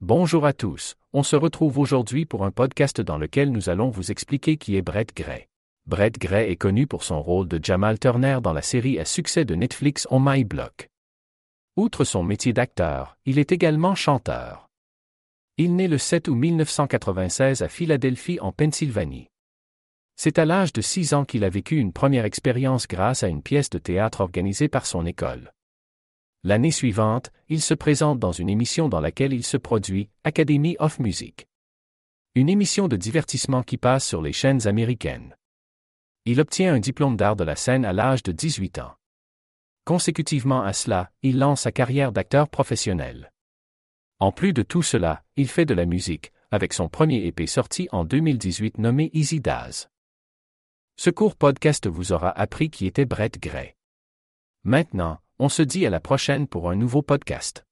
Bonjour à tous, on se retrouve aujourd'hui pour un podcast dans lequel nous allons vous expliquer qui est Brett Gray. Brett Gray est connu pour son rôle de Jamal Turner dans la série à succès de Netflix On My Block. Outre son métier d'acteur, il est également chanteur. Il naît le 7 août 1996 à Philadelphie en Pennsylvanie. C'est à l'âge de 6 ans qu'il a vécu une première expérience grâce à une pièce de théâtre organisée par son école. L'année suivante, il se présente dans une émission dans laquelle il se produit, Academy of Music. Une émission de divertissement qui passe sur les chaînes américaines. Il obtient un diplôme d'art de la scène à l'âge de 18 ans. Consécutivement à cela, il lance sa carrière d'acteur professionnel. En plus de tout cela, il fait de la musique, avec son premier épée sorti en 2018 nommé Easy Daz. Ce court podcast vous aura appris qui était Brett Gray. Maintenant, on se dit à la prochaine pour un nouveau podcast.